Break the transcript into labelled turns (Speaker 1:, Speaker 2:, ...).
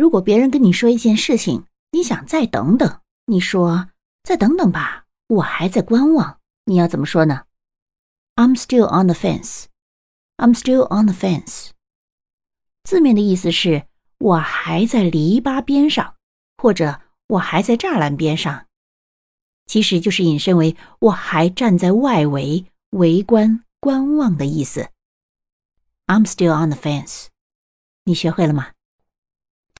Speaker 1: 如果别人跟你说一件事情你想再等等你说再等等吧我还在观望。你要怎么说呢？I'm still on the fence. I'm still on the fence. 字面的意思是我还在篱笆边上或者我还在栅栏边上。其实就是引申为我还站在外围围观观望的意思。I'm still on the fence. 你学会了吗？